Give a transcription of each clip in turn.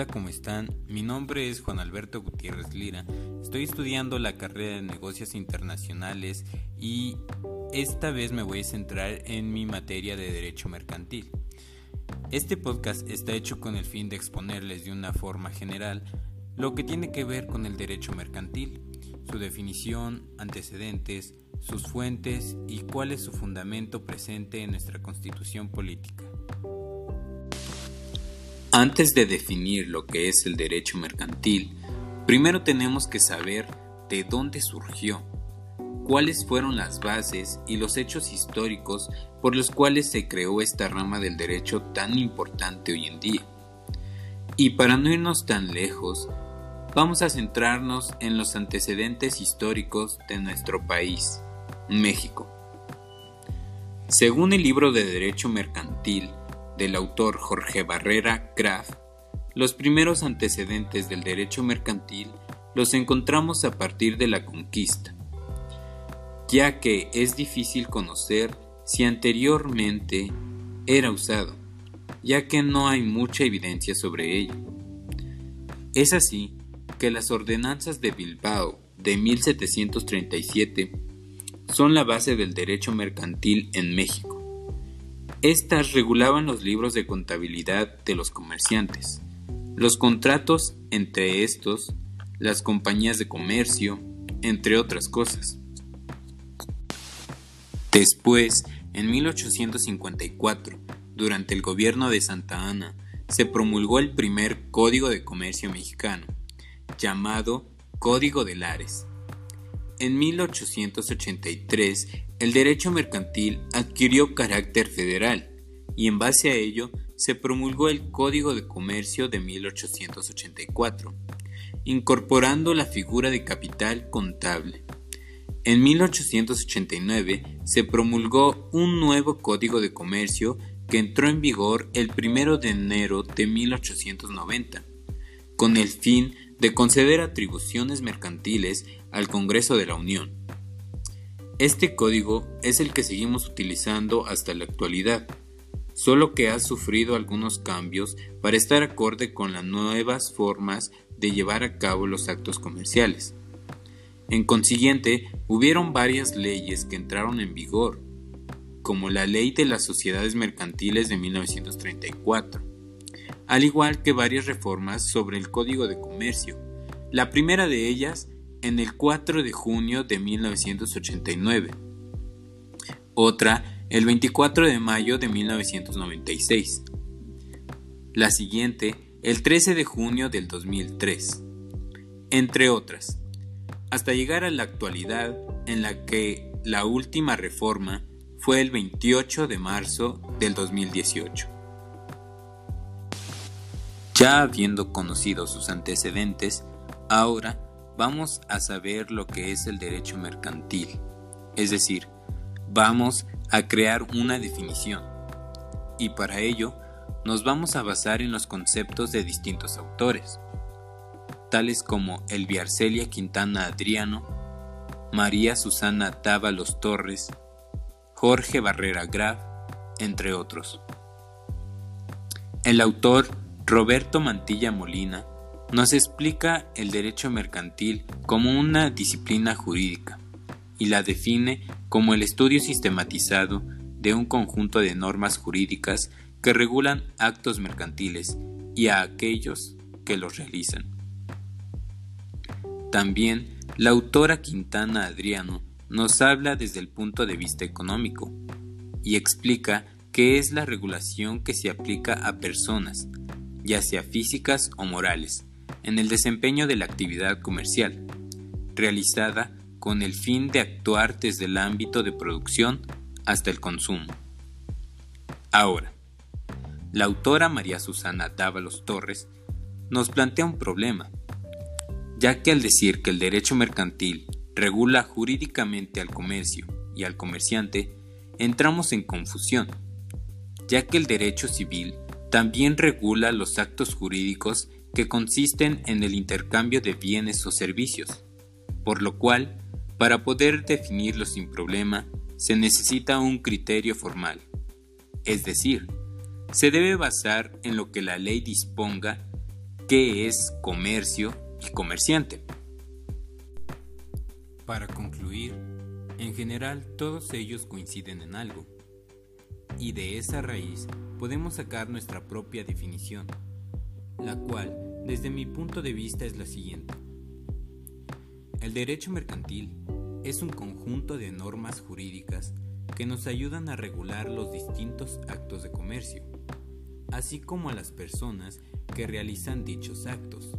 Hola, ¿cómo están? Mi nombre es Juan Alberto Gutiérrez Lira. Estoy estudiando la carrera de negocios internacionales y esta vez me voy a centrar en mi materia de derecho mercantil. Este podcast está hecho con el fin de exponerles de una forma general lo que tiene que ver con el derecho mercantil, su definición, antecedentes, sus fuentes y cuál es su fundamento presente en nuestra constitución política. Antes de definir lo que es el derecho mercantil, primero tenemos que saber de dónde surgió, cuáles fueron las bases y los hechos históricos por los cuales se creó esta rama del derecho tan importante hoy en día. Y para no irnos tan lejos, vamos a centrarnos en los antecedentes históricos de nuestro país, México. Según el libro de Derecho Mercantil, del autor Jorge Barrera Graf, los primeros antecedentes del derecho mercantil los encontramos a partir de la conquista, ya que es difícil conocer si anteriormente era usado, ya que no hay mucha evidencia sobre ello. Es así que las ordenanzas de Bilbao de 1737 son la base del derecho mercantil en México. Estas regulaban los libros de contabilidad de los comerciantes, los contratos entre estos, las compañías de comercio, entre otras cosas. Después, en 1854, durante el gobierno de Santa Ana, se promulgó el primer Código de Comercio mexicano, llamado Código de Lares. En 1883 el derecho mercantil adquirió carácter federal y en base a ello se promulgó el Código de Comercio de 1884, incorporando la figura de capital contable. En 1889 se promulgó un nuevo Código de Comercio que entró en vigor el 1 de enero de 1890, con el fin de conceder atribuciones mercantiles al Congreso de la Unión. Este código es el que seguimos utilizando hasta la actualidad, solo que ha sufrido algunos cambios para estar acorde con las nuevas formas de llevar a cabo los actos comerciales. En consiguiente, hubieron varias leyes que entraron en vigor, como la Ley de las Sociedades Mercantiles de 1934, al igual que varias reformas sobre el Código de Comercio. La primera de ellas en el 4 de junio de 1989, otra el 24 de mayo de 1996, la siguiente el 13 de junio del 2003, entre otras, hasta llegar a la actualidad en la que la última reforma fue el 28 de marzo del 2018. Ya habiendo conocido sus antecedentes, ahora vamos a saber lo que es el derecho mercantil, es decir, vamos a crear una definición. Y para ello nos vamos a basar en los conceptos de distintos autores, tales como Elviarcelia Quintana Adriano, María Susana Dávalos Torres, Jorge Barrera Graf, entre otros. El autor Roberto Mantilla Molina nos explica el derecho mercantil como una disciplina jurídica y la define como el estudio sistematizado de un conjunto de normas jurídicas que regulan actos mercantiles y a aquellos que los realizan. También la autora Quintana Adriano nos habla desde el punto de vista económico y explica qué es la regulación que se aplica a personas, ya sea físicas o morales, en el desempeño de la actividad comercial, realizada con el fin de actuar desde el ámbito de producción hasta el consumo. Ahora, la autora María Susana Dávalos Torres nos plantea un problema, ya que al decir que el derecho mercantil regula jurídicamente al comercio y al comerciante, entramos en confusión, ya que el derecho civil también regula los actos jurídicos que consisten en el intercambio de bienes o servicios, por lo cual, para poder definirlo sin problema, se necesita un criterio formal, es decir, se debe basar en lo que la ley disponga qué es comercio y comerciante. Para concluir, en general todos ellos coinciden en algo, y de esa raíz podemos sacar nuestra propia definición, la cual, desde mi punto de vista, es la siguiente. El derecho mercantil es un conjunto de normas jurídicas que nos ayudan a regular los distintos actos de comercio, así como a las personas que realizan dichos actos,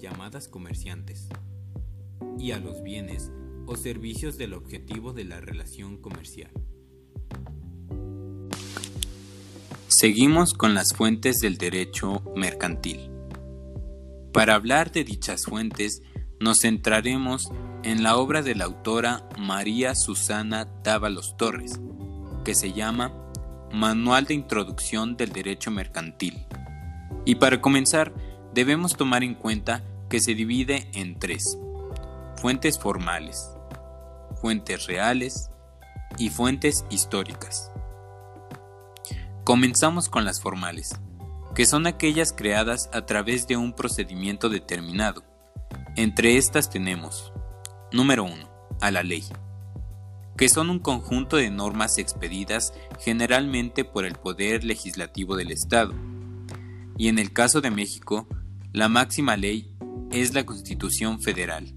llamadas comerciantes, y a los bienes o servicios del objetivo de la relación comercial. Seguimos con las fuentes del derecho mercantil. Para hablar de dichas fuentes, nos centraremos en la obra de la autora María Susana Dávalos Torres, que se llama Manual de Introducción del Derecho Mercantil. Y para comenzar, debemos tomar en cuenta que se divide en tres. Fuentes formales, fuentes reales y fuentes históricas. Comenzamos con las formales, que son aquellas creadas a través de un procedimiento determinado. Entre estas tenemos, número 1, a la ley, que son un conjunto de normas expedidas generalmente por el Poder Legislativo del Estado. Y en el caso de México, la máxima ley es la Constitución Federal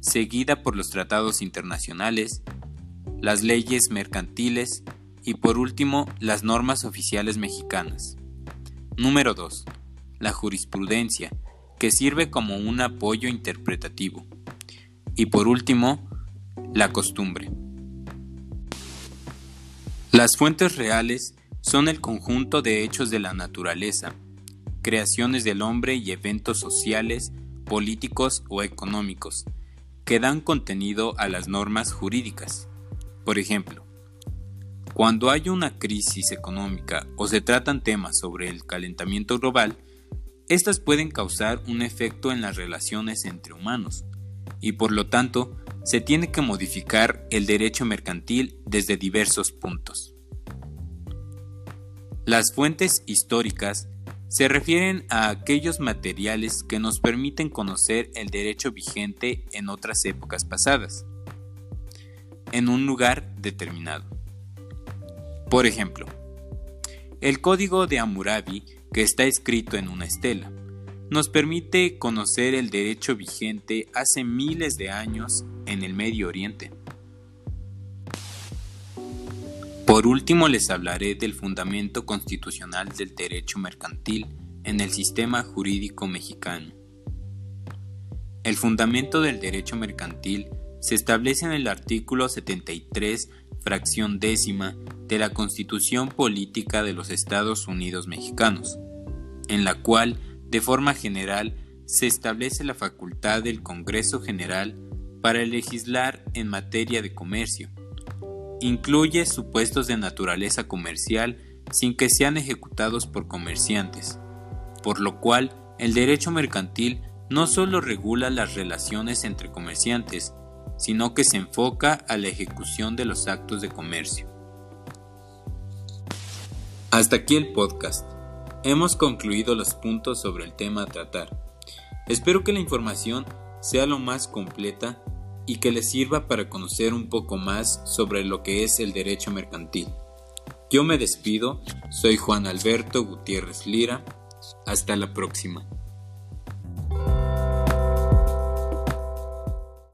seguida por los tratados internacionales, las leyes mercantiles y por último las normas oficiales mexicanas. Número 2. La jurisprudencia, que sirve como un apoyo interpretativo. Y por último, la costumbre. Las fuentes reales son el conjunto de hechos de la naturaleza, creaciones del hombre y eventos sociales, políticos o económicos, que dan contenido a las normas jurídicas. Por ejemplo, cuando hay una crisis económica o se tratan temas sobre el calentamiento global, estas pueden causar un efecto en las relaciones entre humanos, y por lo tanto se tiene que modificar el derecho mercantil desde diversos puntos. Las fuentes históricas se refieren a aquellos materiales que nos permiten conocer el derecho vigente en otras épocas pasadas, en un lugar determinado. Por ejemplo, el código de Hammurabi, que está escrito en una estela, nos permite conocer el derecho vigente hace miles de años en el Medio Oriente. Por último les hablaré del fundamento constitucional del derecho mercantil en el sistema jurídico mexicano. El fundamento del derecho mercantil se establece en el artículo 73, fracción décima de la Constitución Política de los Estados Unidos Mexicanos, en la cual, de forma general, se establece la facultad del Congreso General para legislar en materia de comercio, Incluye supuestos de naturaleza comercial sin que sean ejecutados por comerciantes, por lo cual el derecho mercantil no solo regula las relaciones entre comerciantes, sino que se enfoca a la ejecución de los actos de comercio. Hasta aquí el podcast. Hemos concluido los puntos sobre el tema a tratar. Espero que la información sea lo más completa y que les sirva para conocer un poco más sobre lo que es el derecho mercantil. Yo me despido, soy Juan Alberto Gutiérrez Lira, hasta la próxima.